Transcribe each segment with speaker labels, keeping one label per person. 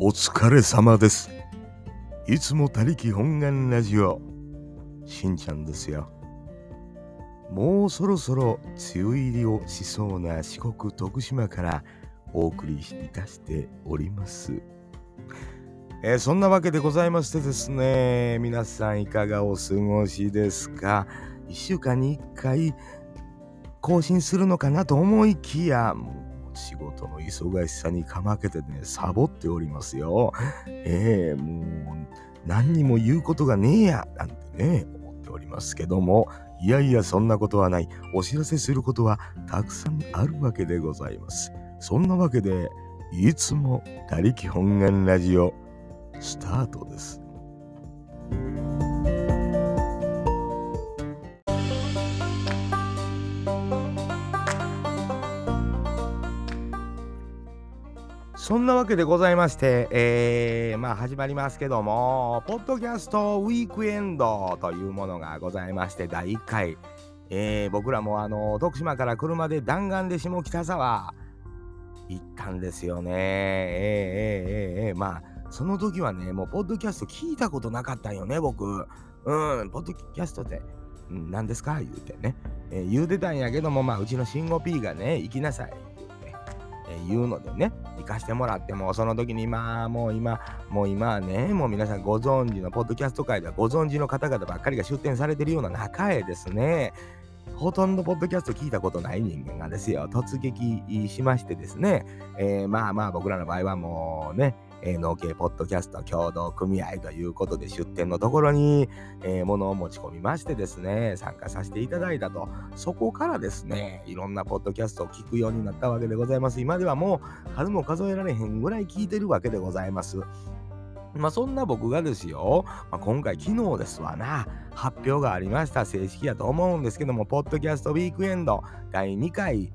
Speaker 1: お疲れ様です。いつも他力本願ラジオ、しんちゃんですよ。もうそろそろ梅雨入りをしそうな四国徳島からお送りいたしております。えーそんなわけでございましてですね、皆さんいかがお過ごしですか ?1 週間に1回更新するのかなと思いきや、仕事の忙しさにかまけてね、サボっておりますよ。ええもう何にも言うことがねえや、なんてね、思っておりますけども、いやいや、そんなことはない。お知らせすることはたくさんあるわけでございます。そんなわけで、いつも他力本願ラジオ、スタートです。そんなわけでございまして、えーまあ始まりますけども、ポッドキャストウィークエンドというものがございまして、第1回、えー僕らもあの、徳島から車で弾丸で下北沢行ったんですよね。えー、えー、えーえーまあ、その時はね、もうポッドキャスト聞いたことなかったんよね、僕。うん、ポッドキャストって、何ですか？言うてね、えー言うてたんやけども、まあ、うちの慎吾 P がね、行きなさい。言うてえー言うのでね、行かしてもらっても、その時にまあ、もう今、もう今ね、もう皆さんご存知の、ポッドキャスト界ではご存知の方々ばっかりが出展されてるような中へですね、ほとんどポッドキャスト聞いたことない人間がですよ、突撃しましてですね、えーまあまあ僕らの場合はもうね、えー農系ポッドキャスト協同組合ということで出店のところに、えー物を持ち込みましてですね、参加させていただいたと。そこからですね、いろんなポッドキャストを聞くようになったわけでございます。今ではもう数も数えられへんぐらい聞いてるわけでございます。まあそんな僕がですよ、まあ、今回昨日ですわな、発表がありました。正式やと思うんですけども、ポッドキャストウィークエンド第2回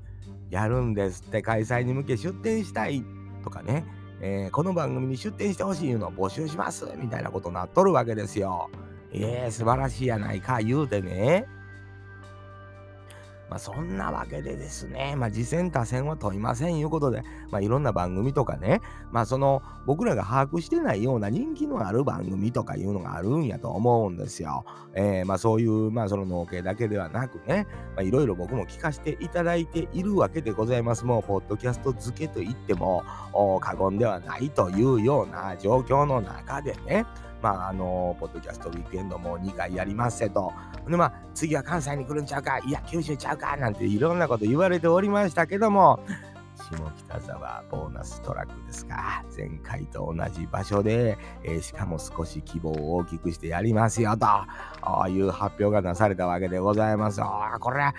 Speaker 1: やるんですって開催に向け出展したいとかね、えーこの番組に出展してほしいのを募集しますみたいなことになっとるわけですよ。えー、素晴らしいやないか言うてね。まあそんなわけでですね、まあ次戦他戦は問いませんいうことで、まあいろんな番組とかね、まあその僕らが把握してないような人気のある番組とかいうのがあるんやと思うんですよ。えーまあそういう、まあその農系だけではなくね、まあいろいろ僕も聞かせていただいているわけでございます。もうポッドキャスト付けと言っても過言ではないというような状況の中でね、まああのポッドキャストウィークエンドも2回やりますせと。でまあ次は関西に来るんちゃうか、いや九州ちゃうか？なんていろんなこと言われておりましたけども、下北沢ボーナストラックですか？前回と同じ場所で、えーしかも少し規模を大きくしてやりますよと、ああいう発表がなされたわけでございます。ああ、これは、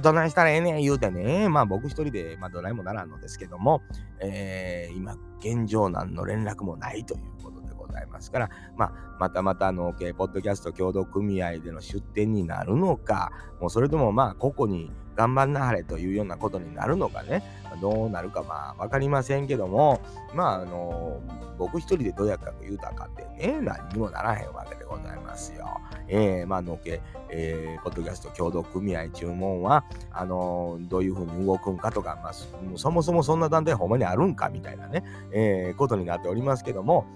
Speaker 1: どないしたらええねん言うてね、まあ僕一人で、まあどないもならんのですけども、えー今、現状何の連絡もないということございますから、まあ、またまた農系ポッドキャスト協同組合での出展になるのか、もうそれともまあ、個々に頑張んなはれというようなことになるのかね、どうなるかまあ分かりませんけども、まああの僕一人でどうやったか言うたかってね、何にもならへんわけでございますよ。えー、まあのけ、えー、ポッドキャスト協同組合注文は、あのどういうふうに動くんかとか、まあそそもそもそんな団体ほんまにあるんかみたいなね、えーことになっておりますけども、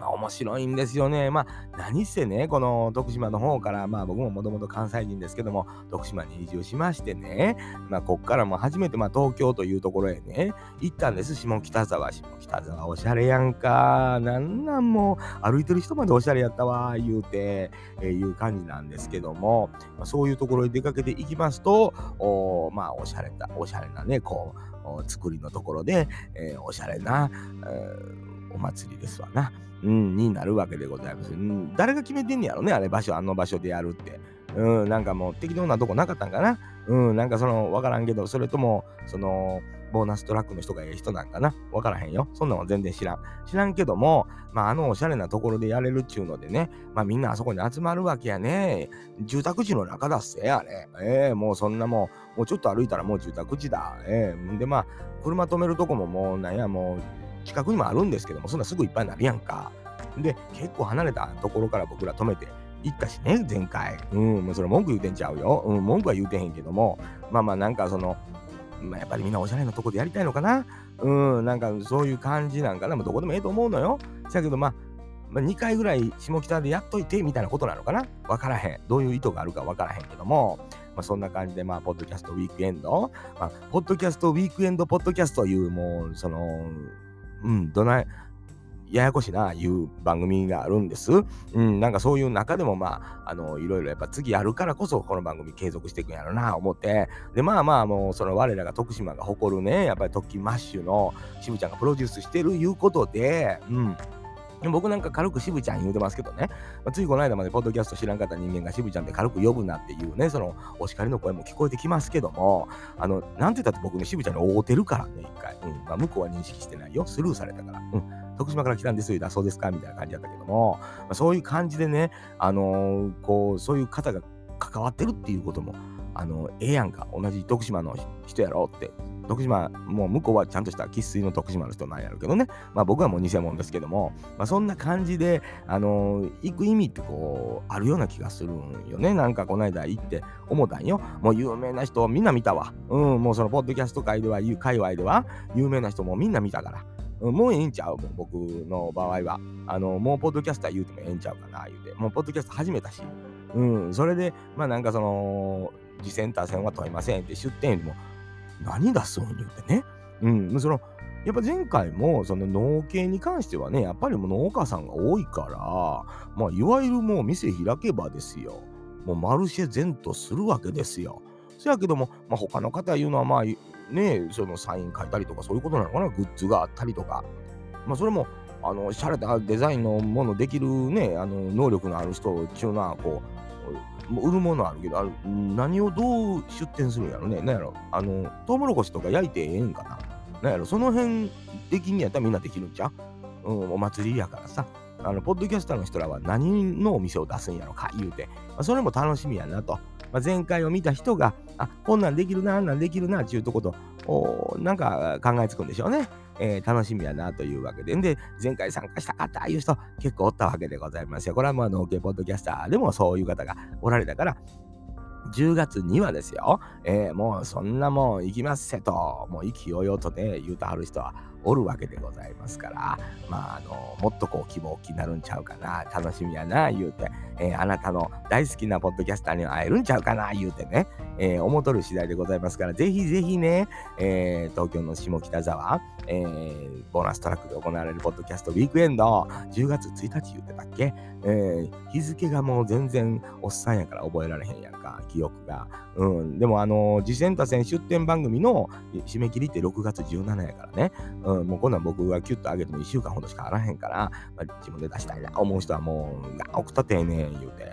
Speaker 1: まあ、面白いんですよね。まあ、何せね、この徳島の方から、まあ僕ももともと関西人ですけども、徳島に移住しましてね、まあこっからも初めて、まあ東京というところへね、行ったんです。下北沢、下北沢、おしゃれやんか。なんなんもう、歩いてる人までおしゃれやったわ、言うて、えーいう感じなんですけども、まあ、そういうところに出かけていきますと、おまあおしゃれな、おしゃれなね、こう、お作りのところで、えーおしゃれな、えーお祭りですわな。うん、になるわけでございます。うん、誰が決めてんねやろね、あれ場所、あの場所でやるって。うん、なんかもう適当なとこなかったんかな。うん、なんかその、わからんけど、それとも、その、ボーナストラックの人がええ人なんかなわからへんよ。そんなんは全然知らん。知らんけども、まあ、あのおしゃれなところでやれるっちゅうのでね、まあ、みんなあそこに集まるわけやね。住宅地の中だっせ、あれ。ええもうそんなもう、もうちょっと歩いたらもう住宅地だ。ええで、まあ、車止めるとこももう、なんや、もう、近くにもあるんですけども、そんなすぐいっぱいになるやんか。で、結構離れたところから僕ら止めて行ったしね、前回。うん、それ文句言うてんちゃうよ。うん、文句は言うてへんけども、まあまあなんかその、まあ、やっぱりみんなおしゃれなとこでやりたいのかなうん、なんかそういう感じなんかな。まあ、どこでもええと思うのよ。せやけど、まあ、まあ、2回ぐらい下北でやっといてみたいなことなのかなわからへん。どういう意図があるかわからへんけども、まあ、そんな感じで、まあ、ポッドキャストウィークエンド、まあ、ポッドキャストウィークエンドポッドキャストという、もう、その、うん、どない、ややこしいな、いう番組があるんです。うん、なんかそういう中でも、まあ、あの、いろいろやっぱ次やるからこそ、この番組継続していくんやろな、思って。で、まあまあ、もう、その我らが徳島が誇るね、やっぱり特訓マッシュの渋ちゃんがプロデュースしてるいうことで、うん。僕なんか軽く渋ちゃん言うてますけどね、まあ、ついこの間までポッドキャスト知らんかった人間が渋ちゃんって軽く呼ぶなっていうね、そのお叱りの声も聞こえてきますけども、あの、なんて言ったって僕ね、渋ちゃんに会うてるからね、一回。うん。まあ、向こうは認識してないよ。スルーされたから。うん。徳島から来たんですよ、だそうですかみたいな感じだったけども、まあ、そういう感じでね、あのー、こう、そういう方が関わってるっていうことも、あの、ええやんか、同じ徳島の人やろって。徳島、もう向こうはちゃんとした生粋の徳島の人なんやるけどね。まあ僕はもう偽物ですけども、まあそんな感じで、あのー、行く意味ってこう、あるような気がするんよね。なんかこの間行って思ったんよ。もう有名な人みんな見たわ。うん、もうそのポッドキャスト界では、界隈では、有名な人もみんな見たから。もうええんちゃうもう僕の場合は。あの、もうポッドキャスター言うてもええんちゃうかな、言うて。もうポッドキャスト始めたし。うん、それで、まあなんかその、次センター戦は問いませんって出店よりも、何出すん言うてね。うん、その、やっぱ前回もその農系に関してはね、やっぱりもう農家さんが多いから、まあいわゆるもう店開けばですよ。もうマルシェ全とするわけですよ。そやけども、まあ、他の方言うのはまあね、そのサイン書いたりとかそういうことなのかな、グッズがあったりとか。まあ、それも、あの、しゃれたデザインのものできるね、あの、能力のある人っていうのは、こう、もう売るものあるけど、ある何をどう出店するんやろね。なんやろ、あの、トウモロコシとか焼いてええんかな。なんやろ、その辺的にやったらみんなできるんちゃう？うん、お祭りやからさ。あの、ポッドキャスターの人らは何のお店を出すんやろか、言うて。まあ、それも楽しみやなと。まあ、前回を見た人が、あ、こんなんできるな、あんなんできるな、っていうとこと、おなんか考えつくんでしょうね。えー、楽しみやなというわけで。で、前回参加した方、いう人結構おったわけでございますよ。これはもう、農家ポッドキャスターでもそういう方がおられたから、10月にはですよ、えー、もうそんなもん行きますせと、もう意気揚々とね、言うとはる人はおるわけでございますから、まあ、あの、もっとこう希望気になるんちゃうかな、楽しみやな、言うて、えー、あなたの大好きなポッドキャスターに会えるんちゃうかな、言うてね、えー、思とる次第でございますから、ぜひぜひね、えー、東京の下北沢、えー、ボーナストラックで行われるポッドキャストウィークエンド、10月1日言うてたっけ、えー、日付がもう全然おっさんやから覚えられへんやんか、記憶が。うん、でもあの、次戦多戦出展番組の締め切りって6月17やからね、うん、もうこんなん僕がキュッと上げても1週間ほどしかあらへんから、まあ、自分で出したいな思う人はもう、送ったてええねん言うて、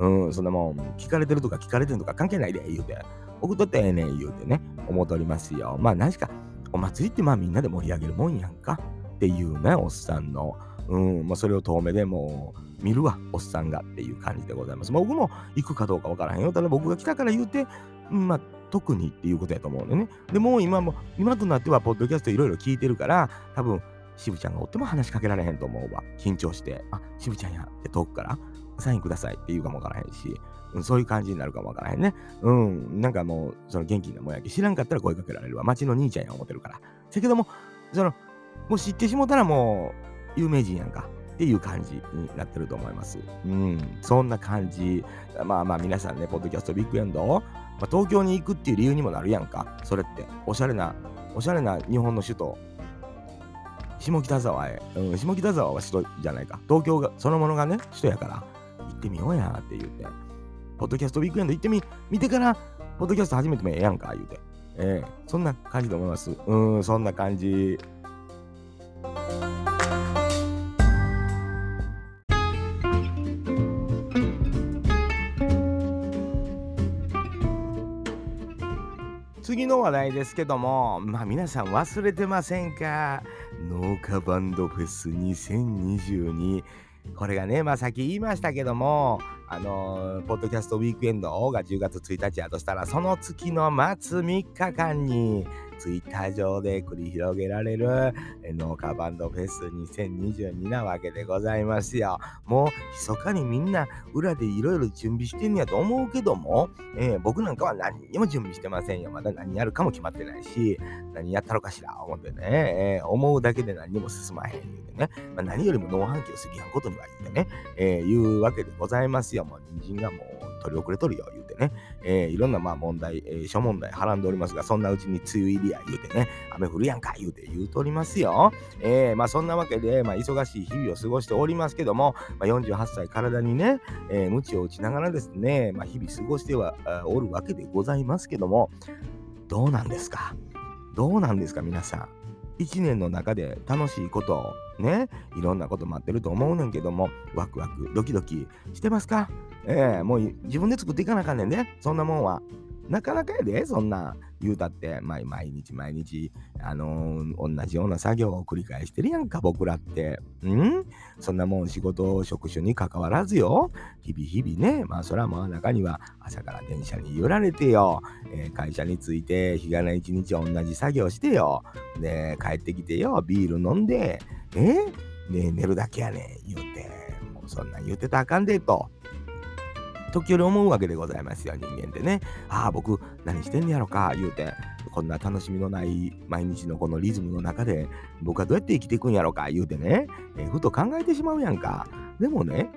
Speaker 1: うん、そんなもん、聞かれてるとか聞かれてるとか関係ないで言うて、送っとってええねん言うてね、思うとりますよ。まあ何しか、お祭りってまあみんなで盛り上げるもんやんかっていうね、おっさんの、うん、まあそれを遠目でもう見るわ、おっさんがっていう感じでございます。まあ、僕も行くかどうかわからへんよ。ただ僕が来たから言うて、まあ特にっていうことやと思うんでね。でも今も、今となっては、ポッドキャストいろいろ聞いてるから、多分、渋ちゃんがおっても話しかけられへんと思うわ。緊張して、あ、渋ちゃんやって遠くから、サインくださいって言うかもわからへんし、うん、そういう感じになるかもわからへんね。うん、なんかもう、その元気なもやき、知らんかったら声かけられるわ。町の兄ちゃんや思ってるから。せけども、その、もう知ってしもたらもう、有名人やんか。っていう感じになってると思います。うん、そんな感じ。まあまあ皆さんね、ポッドキャストビッグエンド？まあ、東京に行くっていう理由にもなるやんか。それって。おしゃれな、おしゃれな日本の首都。下北沢へ。うん、下北沢は首都じゃないか。東京が、そのものがね、首都やから、ってみようやって言うて。ポッドキャストウィークエンド行ってみ、見てから、ポッドキャスト始めてもええやんか、言うて。ええー、そんな感じで思います。うん、そんな感じ。次の話題ですけども、まあ皆さん忘れてませんか？農家バンドフェス2022。これがね、まあさっき言いましたけども、あのー、ポッドキャストウィークエンドが10月1日やとしたら、その月の末3日間に、ツイッター上で繰り広げられる農家バンドフェス2022なわけでございますよ。もう密かにみんな裏でいろいろ準備してんやと思うけども、えー、僕なんかは何にも準備してませんよ。まだ何やるかも決まってないし、何やったのかしら思ってね、えー、思うだけで何にも進まへん言うてね、まあ、何よりも農飯器を過ぎやんことには言うてね、えー、いうわけでございますよ。もう人参がもう取り遅れとるよ言うてね、えー、いろんなまあ問題、えー、諸問題はらんでおりますが、そんなうちに梅雨入りや言うてね、雨降るやんか言うて言うとりますよ。えー、まあそんなわけで、まあ忙しい日々を過ごしておりますけども、まあ、48歳体にね、えー、鞭を打ちながらですね、まあ、日々過ごしてはおるわけでございますけども、どうなんですか？どうなんですか皆さん？1年の中で楽しいことをね、いろんなこと待ってると思うねんけども、ワクワク、ドキドキしてますか？ええー、もう自分で作っていかなあかんねんね、そんなもんは。なかなかやで、そんな言うたって、毎日毎日、あのー、同じような作業を繰り返してるやんか、僕らって。ん？そんなもん仕事、職種に関わらずよ。日々日々ね、まあ、そらまあ中には朝から電車に揺られてよ。えー、会社に着いて、日がな一日同じ作業してよ。で、帰ってきてよ、ビール飲んで、えね寝るだけやねん、言うて。もうそんな言うてたらあかんでと。時折思うわけでございますよ、人間ってね。ああ、僕何してんねやろか、言うて、こんな楽しみのない毎日のこのリズムの中で、僕はどうやって生きていくんやろか、言うてね、えー、ふと考えてしまうやんか。でもね、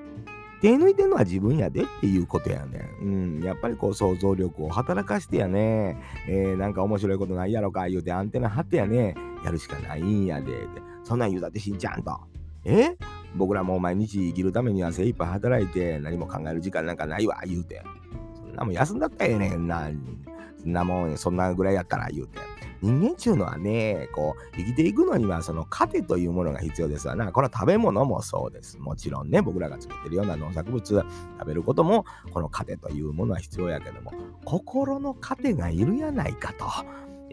Speaker 1: 手抜いてんのは自分やでっていうことやねん。うん、やっぱりこう想像力を働かしてやね、えー、なんか面白いことないやろか言うてアンテナ張ってやね、やるしかないんやで。そんなん言うたってしんちゃんと。え僕らも毎日生きるためには精一杯働いて何も考える時間なんかないわ言うて。そんなもん休んだったらええねんな。そんなもんそんなぐらいやったら言うて。人間ちゅうのはねこう生きていくのにはその糧というものが必要ですわな。これは食べ物もそうです。もちろんね僕らが作ってるような農作物食べることもこの糧というものは必要やけども心の糧がいるやないかと。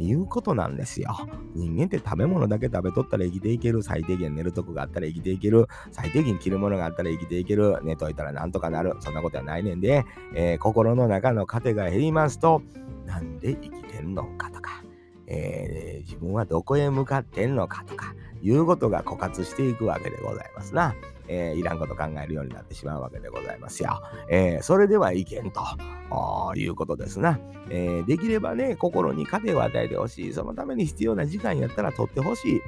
Speaker 1: いうことなんですよ。人間って食べ物だけ食べとったら生きていける。最低限寝るとこがあったら生きていける。最低限着るものがあったら生きていける。寝といたらなんとかなる。そんなことはないねんで、えー、心の中の糧が減りますと、なんで生きてんのかとか、えー、自分はどこへ向かってんのかとか、いうことが枯渇していくわけでございますな。えー、いらんこと考えるようになってしまうわけでございますよ。えー、それではいけんということですな、えー。できればね、心に糧を与えてほしい。そのために必要な時間やったら取ってほしい。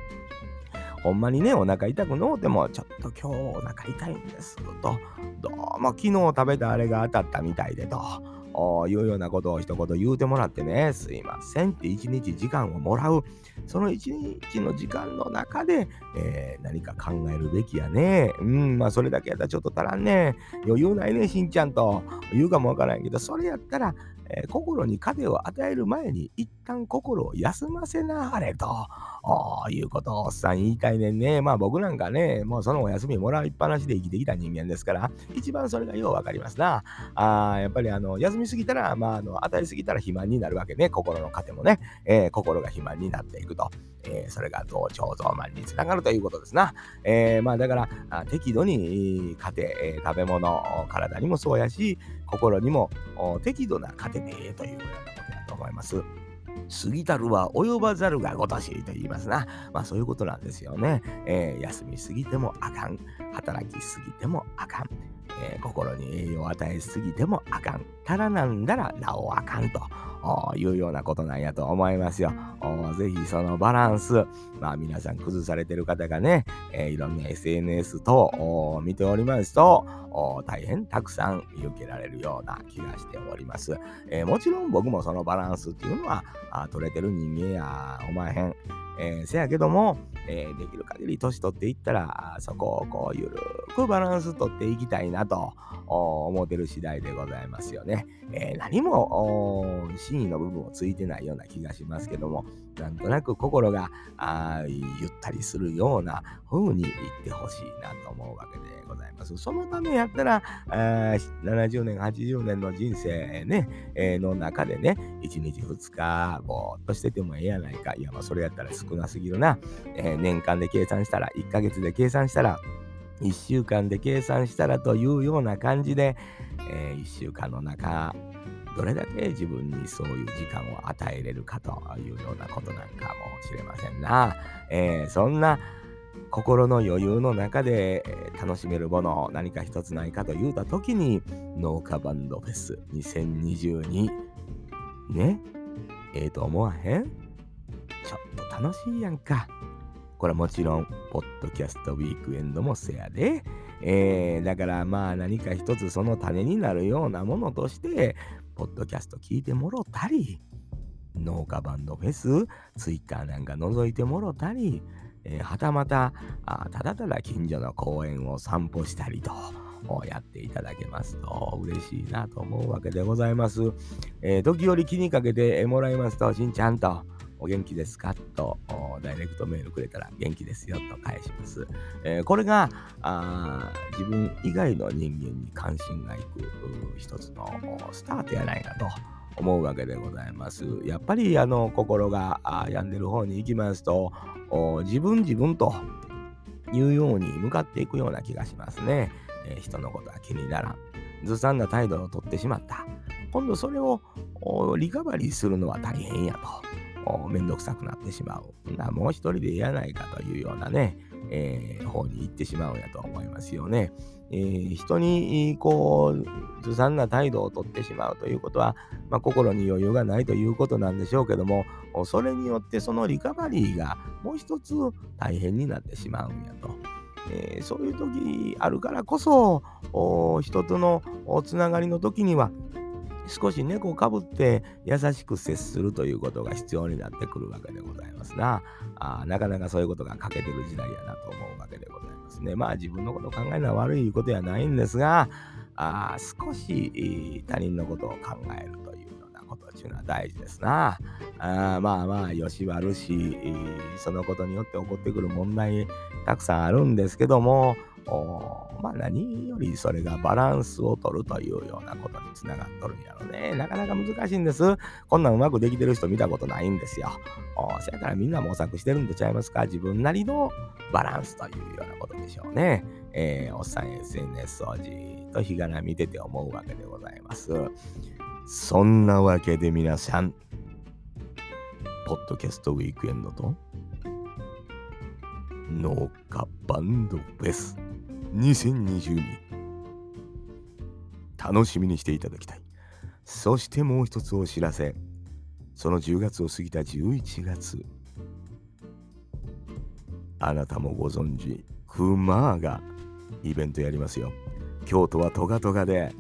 Speaker 1: ほんまにね、お腹痛くのうても、ちょっと今日お腹痛いんですと、どうも昨日食べたあれが当たったみたいでと。いうようなことを一言言うてもらってね、すいませんって一日時間をもらう。その一日の時間の中で、えー、何か考えるべきやね。うん、まあそれだけやったらちょっと足らんね。余裕ないね、しんちゃんと。言うかもわからんけど、それやったら、えー、心に糧を与える前に一旦心を休ませなはれということをおっさん言いたいねんね。まあ僕なんかね、もうそのお休みもらいっぱなしで生きてきた人間ですから、一番それがようわかりますな。あやっぱりあの休みすぎたら、まあ、あの与えすぎたら肥満になるわけね。心の糧もね、えー、心が肥満になっていくと。えー、それが同調増満につながるということですな。えー、まあだから適度に糧、えー、食べ物、体にもそうやし、心にも適度な糧でええというようなことだと思います。過ぎたるは及ばざるがごとしと言いますな。まあそういうことなんですよね。えー、休みすぎてもあかん。働きすぎてもあかん。えー、心に栄養を与えすぎてもあかん。たらなんだらなおあかんと。いうようなことなんやと思いますよ。ぜひそのバランス、まあ皆さん崩されてる方がね、えー、いろんな SNS 等見ておりますと、大変たくさん見受けられるような気がしております。えー、もちろん僕もそのバランスっていうのは取れてる人間やおまへん。えー、せやけども、えー、できる限り年取っていったら、そこをこう、ゆるくバランス取っていきたいなと思ってる次第でございますよね。えー、何も真意の部分をついてないような気がしますけども、なんとなく心がゆったりするような風に言ってほしいなと思うわけでございます。そのためやったら、70年、80年の人生ね、えー、の中でね、1日2日ぼーっとしててもええやないか。いや、それやったら少なすぎるな。えー、年間で計算したら、1ヶ月で計算したら、1週間で計算したらというような感じで、えー、1週間の中、どれだけ自分にそういう時間を与えれるかというようなことなんかもしれませんな。えー、そんな心の余裕の中で楽しめるもの何か一つないかと言うた時に農家バンドフェス2022ねええー、と思わへん？ちょっと楽しいやんか。これはもちろん、ポッドキャストウィークエンドもせやで。えー、だからまあ何か一つその種になるようなものとして、ポッドキャスト聞いてもろたり、農家バンドフェス、ツイッターなんか覗いてもろたり、えー、はたまたあただただ近所の公園を散歩したりと。やっていただけますと嬉しいなと思うわけでございます。えー、時折気にかけてもらいますと、しんちゃんと、お元気ですか？とダイレクトメールくれたら元気ですよと返します。えー、これがあ自分以外の人間に関心がいく一つのスタートやないかと思うわけでございます。やっぱりあの心が病んでる方に行きますと自分自分というように向かっていくような気がしますね。えー、人のことは気にならん。ずさんな態度をとってしまった。今度それをリカバリーするのは大変やと。めんどくさくなってしまう。もう一人でいやないかというようなね、えー、方に行ってしまうんやと思いますよね。えー、人にこうずさんな態度をとってしまうということは、まあ、心に余裕がないということなんでしょうけどもそれによってそのリカバリーがもう一つ大変になってしまうんやと。えー、そういう時あるからこそ人とのつながりの時には少し猫をかぶって優しく接するということが必要になってくるわけでございますな。あなかなかそういうことが欠けてる時代やなと思うわけでございますね。まあ自分のことを考えるのは悪いことやないんですが、あ少し他人のことを考えるというようなことっていうのは大事ですな。あまあまあ、よし悪し、そのことによって起こってくる問題たくさんあるんですけども、まあ何よりそれがバランスを取るというようなことにつながっとるんやろね。なかなか難しいんです。こんなんうまくできてる人見たことないんですよ。そやからみんな模索してるんとちゃいますか自分なりのバランスというようなことでしょうね。えー、おっさん SNS をじーっと日がな見てて思うわけでございます。そんなわけで皆さん、ポッドキャストウィークエンドと農家バンドフェス2022楽しみにしていただきたい。そしてもう一つお知らせ。その10月を過ぎた11月。あなたもご存知クマーがイベントやりますよ。京都はトガトガで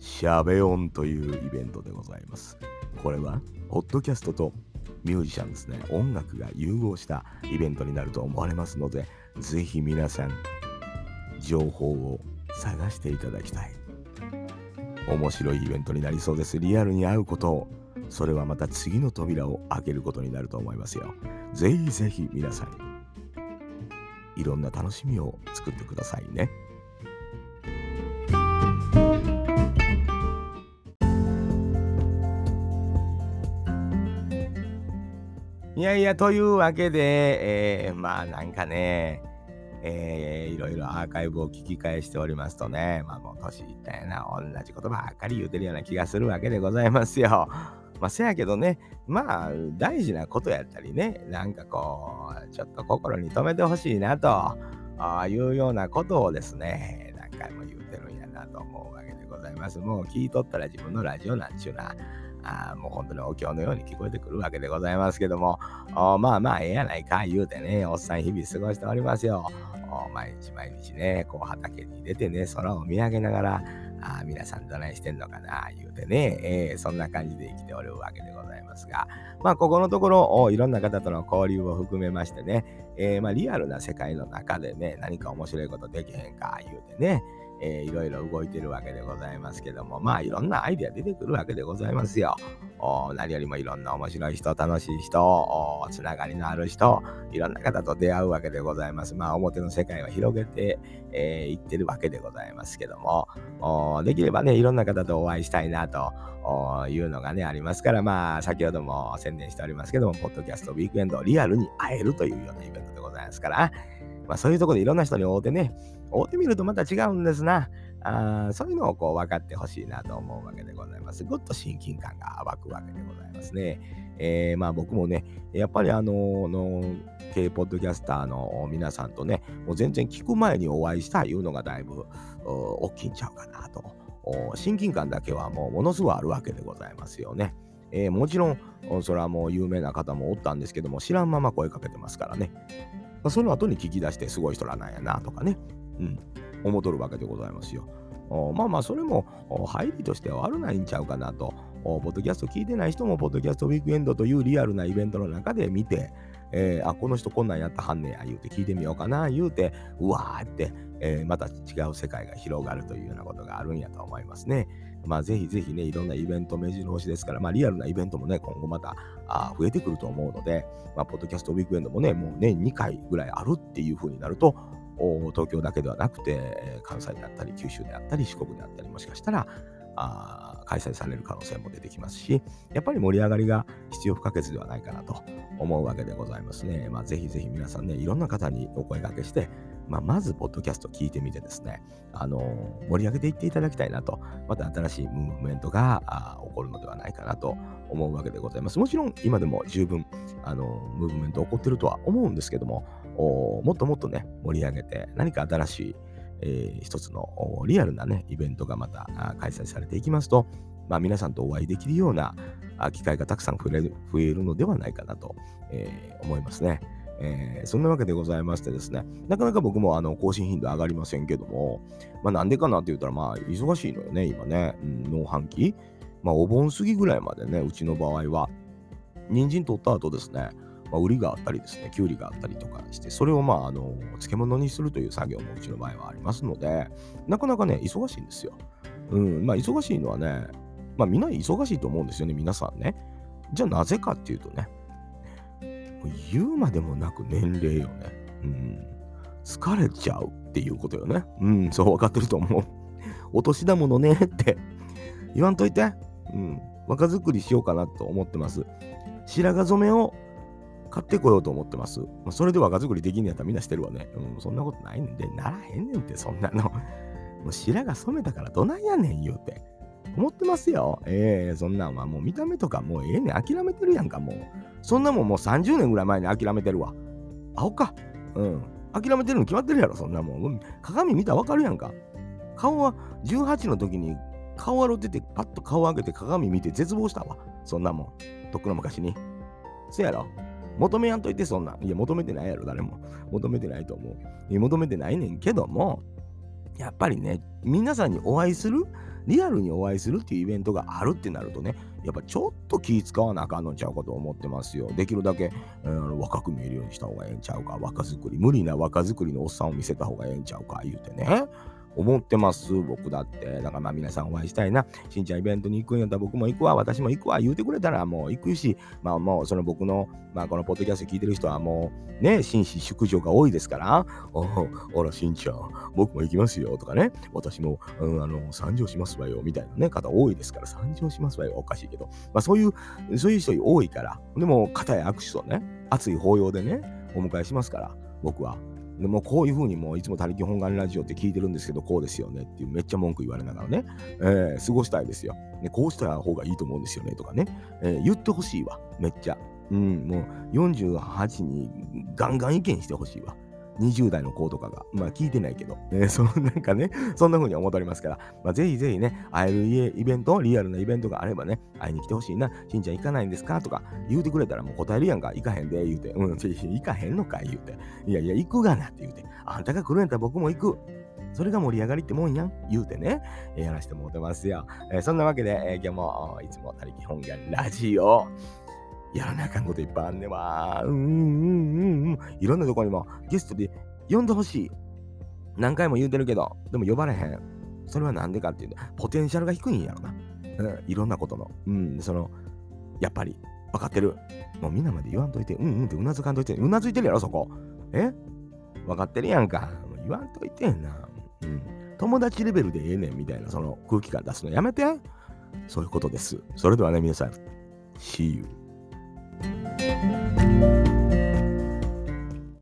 Speaker 1: シャベオンというイベントでございます。これはポッドキャストとミュージシャンですね。音楽が融合したイベントになると思われますのでぜひ皆さん情報を探していただきたい。面白いイベントになりそうです。リアルに会うこと。をそれはまた次の扉を開けることになると思いますよ。ぜひぜひ皆さんいろんな楽しみを作ってくださいね。いやいや、というわけで、えー、まあなんかね、えー、いろいろアーカイブを聞き返しておりますとね、まあもう年いったよな、同じことばっかり言うてるような気がするわけでございますよ。まあせやけどね、まあ大事なことやったりね、なんかこう、ちょっと心に留めてほしいなとあいうようなことをですね、何回も言うてるんやなと思うわけでございます。もう聞いとったら自分のラジオなんちゅうな、あもう本当にお経のように聞こえてくるわけでございますけども、まあまあええやないか言うてね、おっさん日々過ごしておりますよ。毎日毎日ね、こう畑に出てね、空を見上げながら、あ皆さんどないしてんのかな言うてね、えー、そんな感じで生きておるわけでございますが、まあここのところいろんな方との交流を含めましてね、えー、まあリアルな世界の中でね、何か面白いことできへんか言うてね、えー、いろいろ動いてるわけでございますけども、まあいろんなアイデア出てくるわけでございますよ。何よりもいろんな面白い人、楽しい人、つながりのある人、いろんな方と出会うわけでございます。まあ表の世界を広げてい、えー、ってるわけでございますけども、できればね、いろんな方とお会いしたいなというのがね、ありますから、まあ先ほども宣伝しておりますけども、ポッドキャストウィークエンドリアルに会えるというようなイベントでございますから、まあそういうところでいろんな人に会うてね、会うてみるとまた違うんですな。あそういうのをこう分かってほしいなと思うわけでございます。ぐっと親近感が湧くわけでございますね。えー、まあ僕もね、やっぱりあのの K ポッドキャスターの皆さんとね、もう全然聞く前にお会いしたいうのがだいぶ大きいんちゃうかなと。親近感だけはもうものすごいあるわけでございますよね。えー、もちろん、それはもう有名な方もおったんですけども、知らんまま声かけてますからね。まあ、その後に聞き出してすごい人らなんやなとかね、うん、思っとるわけでございますよ。まあまあ、それも入りとしては悪ないんちゃうかなと。ポッドキャスト聞いてない人も、ポッドキャストウィークエンドというリアルなイベントの中で見て、えー、あ、この人こんなんやったはんねや言うて聞いてみようかな言うて、うわーって、えー、また違う世界が広がるというようなことがあるんやと思いますね。まあ、ぜひぜひね、いろんなイベント目白押しですから、まあ、リアルなイベントもね、今後またあ増えてくると思うので、まあ、ポッドキャストウィークエンドもね、もう年2回ぐらいあるっていう風になると、東京だけではなくて、関西であったり、九州であったり、四国であったり、もしかしたら、あ開催される可能性も出てきますし、やっぱり盛り上がりが必要不可欠ではないかなと思うわけでございますね。まあ、ぜひぜひ皆さんね、いろんな方にお声掛けして、まあ、まず、ポッドキャスト聞いてみてですね、あのー、盛り上げていっていただきたいなと、また新しいムーブメントが起こるのではないかなと思うわけでございます。もちろん、今でも十分、あのー、ムーブメント起こってるとは思うんですけども、もっともっとね、盛り上げて、何か新しい、えー、一つのリアルなね、イベントがまた開催されていきますと、まあ、皆さんとお会いできるような機会がたくさん増えるのではないかなと、えー、思いますね。えー、そんなわけでございましてですね、なかなか僕もあの更新頻度上がりませんけども、まあ、なんでかなって言ったら、まあ、忙しいのよね、今ね、うん、農飯期。まあ、お盆過ぎぐらいまでね、うちの場合は、人参取った後ですね、まあ、売りがあったりですね、きゅうりがあったりとかして、それをまあ、あの、漬物にするという作業もうちの場合はありますので、なかなかね、忙しいんですよ。うん、まあ、忙しいのはね、まあ、みんな忙しいと思うんですよね、皆さんね。じゃあ、なぜかっていうとね、言うまでもなく年齢よね。うん。疲れちゃうっていうことよね。うん、そう分かってると思う。お年だものねって言わんといて。うん。若作りしようかなと思ってます。白髪染めを買ってこようと思ってます。ま、それで若作りできんやったらみんなしてるわね。うん、そんなことないんで、ならへんねんって、そんなの。もう白髪染めたからどないやねん言うて。思ってますよ。ええー、そんなんはもう見た目とかもうええねん。諦めてるやんか、もう。そんなもんもう30年ぐらい前に諦めてるわ。アホか。うん。諦めてるの決まってるやろ、そんなもん。鏡見たらわかるやんか。顔は18の時に顔洗っててパッと顔上げて鏡見て絶望したわ。そんなもん。とっくの昔に。せやろ。求めやんといて、そんな。いや、求めてないやろ、誰も。求めてないと思う。いや、求めてないねんけども、やっぱりね、皆さんにお会いする、リアルにお会いするっていうイベントがあるってなるとね、やっぱちょっと気使わなあかんのちゃうかと思ってますよ。できるだけ、えー、若く見えるようにした方がええんちゃうか。若作り、無理な若作りのおっさんを見せた方がええんちゃうか、言うてね。思ってます、僕だって。だからまあ皆さんお会いしたいな。しんちゃんイベントに行くんやったら僕も行くわ、私も行くわ、言うてくれたらもう行くし、まあもうその僕の、まあこのポッドキャスト聞いてる人はもうね、紳士淑女が多いですから、おあら、しんちゃん、僕も行きますよとかね、私も、うん、あの、参上しますわよ、みたいなね、方多いですから、参上しますわよ、おかしいけど、まあそういう、そういう人多いから、でも、肩や握手とね、熱い抱擁でね、お迎えしますから、僕は。でもこういうふうにもういつも他力本願ラジオって聞いてるんですけど、こうですよねっていうめっちゃ文句言われながらね、えー、過ごしたいですよ。ね、こうした方がいいと思うんですよねとかね、えー、言ってほしいわ、めっちゃ。うん、もう48にガンガン意見してほしいわ。20代の子とかが、まあ聞いてないけど、えー、そのなんかね、そんな風に思っておりますから、まあ、ぜひぜひね、会えるイベント、リアルなイベントがあればね、会いに来てほしいな、しんちゃん行かないんですか？とか言うてくれたらもう答えるやんか、行かへんで、言うて、うん、行かへんのか言うて、いやいや、行くがなって言うて、あんたが来るんやったら僕も行く。それが盛り上がりってもんやん、言うてね、え、やらしてもうてますよ。えー、そんなわけで、えー、今日もいつも他力本願ラジオ、やらなあかんこといっぱいあんねわ。うんうんうんうん。いろんなとこにもゲストで呼んでほしい。何回も言うてるけど、でも呼ばれへん。それはなんでかっていうと、ポテンシャルが低いんやろな。うん、いろんなことの。うん、その、やっぱり、分かってる。もうみんなまで言わんといて、うんうんってうなずかんといて、うなずいてるやろ、そこ。え？分かってるやんか。もう言わんといてんな。うん。友達レベルでええねんみたいな、その空気感出すのやめて。そういうことです。それではね、皆さん、See you.